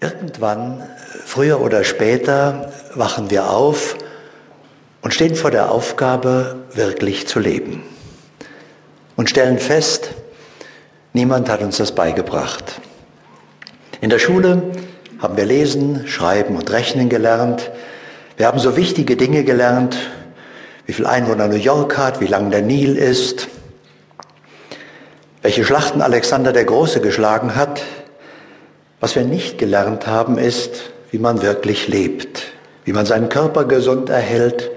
Irgendwann, früher oder später, wachen wir auf und stehen vor der Aufgabe, wirklich zu leben. Und stellen fest, niemand hat uns das beigebracht. In der Schule haben wir lesen, schreiben und rechnen gelernt. Wir haben so wichtige Dinge gelernt, wie viel Einwohner New York hat, wie lang der Nil ist, welche Schlachten Alexander der Große geschlagen hat, was wir nicht gelernt haben, ist, wie man wirklich lebt, wie man seinen Körper gesund erhält,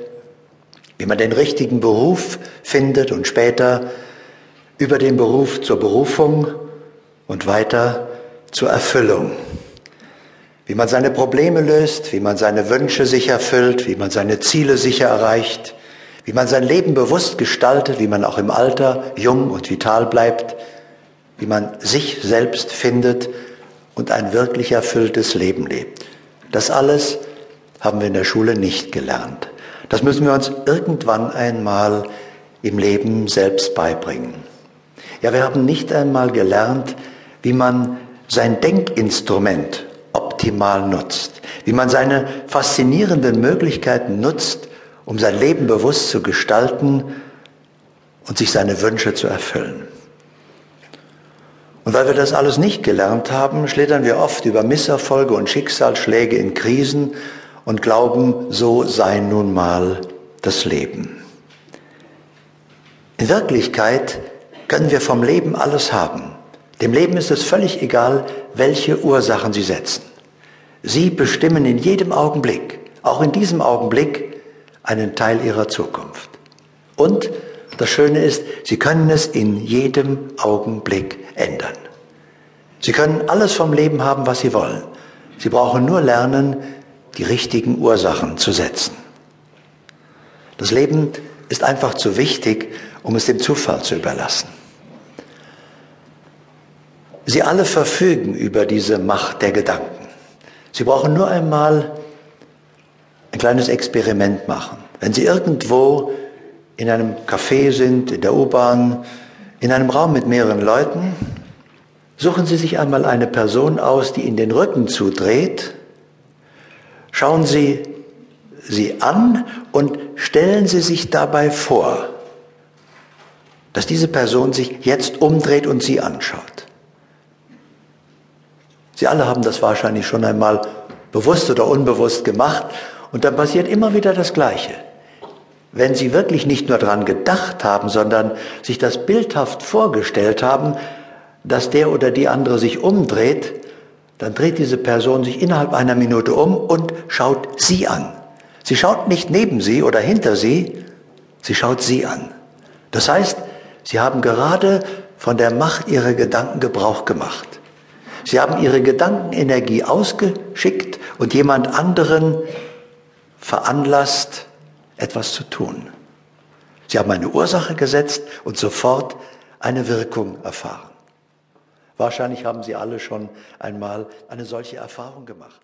wie man den richtigen Beruf findet und später über den Beruf zur Berufung und weiter zur Erfüllung. Wie man seine Probleme löst, wie man seine Wünsche sich erfüllt, wie man seine Ziele sicher erreicht, wie man sein Leben bewusst gestaltet, wie man auch im Alter jung und vital bleibt, wie man sich selbst findet und ein wirklich erfülltes Leben lebt. Das alles haben wir in der Schule nicht gelernt. Das müssen wir uns irgendwann einmal im Leben selbst beibringen. Ja, wir haben nicht einmal gelernt, wie man sein Denkinstrument optimal nutzt, wie man seine faszinierenden Möglichkeiten nutzt, um sein Leben bewusst zu gestalten und sich seine Wünsche zu erfüllen. Und weil wir das alles nicht gelernt haben, schlittern wir oft über Misserfolge und Schicksalsschläge in Krisen und glauben, so sei nun mal das Leben. In Wirklichkeit können wir vom Leben alles haben. Dem Leben ist es völlig egal, welche Ursachen Sie setzen. Sie bestimmen in jedem Augenblick, auch in diesem Augenblick, einen Teil Ihrer Zukunft. Und das Schöne ist, Sie können es in jedem Augenblick ändern. Sie können alles vom Leben haben, was Sie wollen. Sie brauchen nur lernen, die richtigen Ursachen zu setzen. Das Leben ist einfach zu wichtig, um es dem Zufall zu überlassen. Sie alle verfügen über diese Macht der Gedanken. Sie brauchen nur einmal ein kleines Experiment machen. Wenn Sie irgendwo in einem Café sind, in der U-Bahn, in einem Raum mit mehreren Leuten, suchen Sie sich einmal eine Person aus, die Ihnen den Rücken zudreht, schauen Sie sie an und stellen Sie sich dabei vor, dass diese Person sich jetzt umdreht und Sie anschaut. Sie alle haben das wahrscheinlich schon einmal bewusst oder unbewusst gemacht und dann passiert immer wieder das Gleiche. Wenn Sie wirklich nicht nur daran gedacht haben, sondern sich das bildhaft vorgestellt haben, dass der oder die andere sich umdreht, dann dreht diese Person sich innerhalb einer Minute um und schaut Sie an. Sie schaut nicht neben Sie oder hinter Sie, sie schaut Sie an. Das heißt, Sie haben gerade von der Macht Ihrer Gedanken Gebrauch gemacht. Sie haben Ihre Gedankenenergie ausgeschickt und jemand anderen veranlasst, etwas zu tun. Sie haben eine Ursache gesetzt und sofort eine Wirkung erfahren. Wahrscheinlich haben Sie alle schon einmal eine solche Erfahrung gemacht.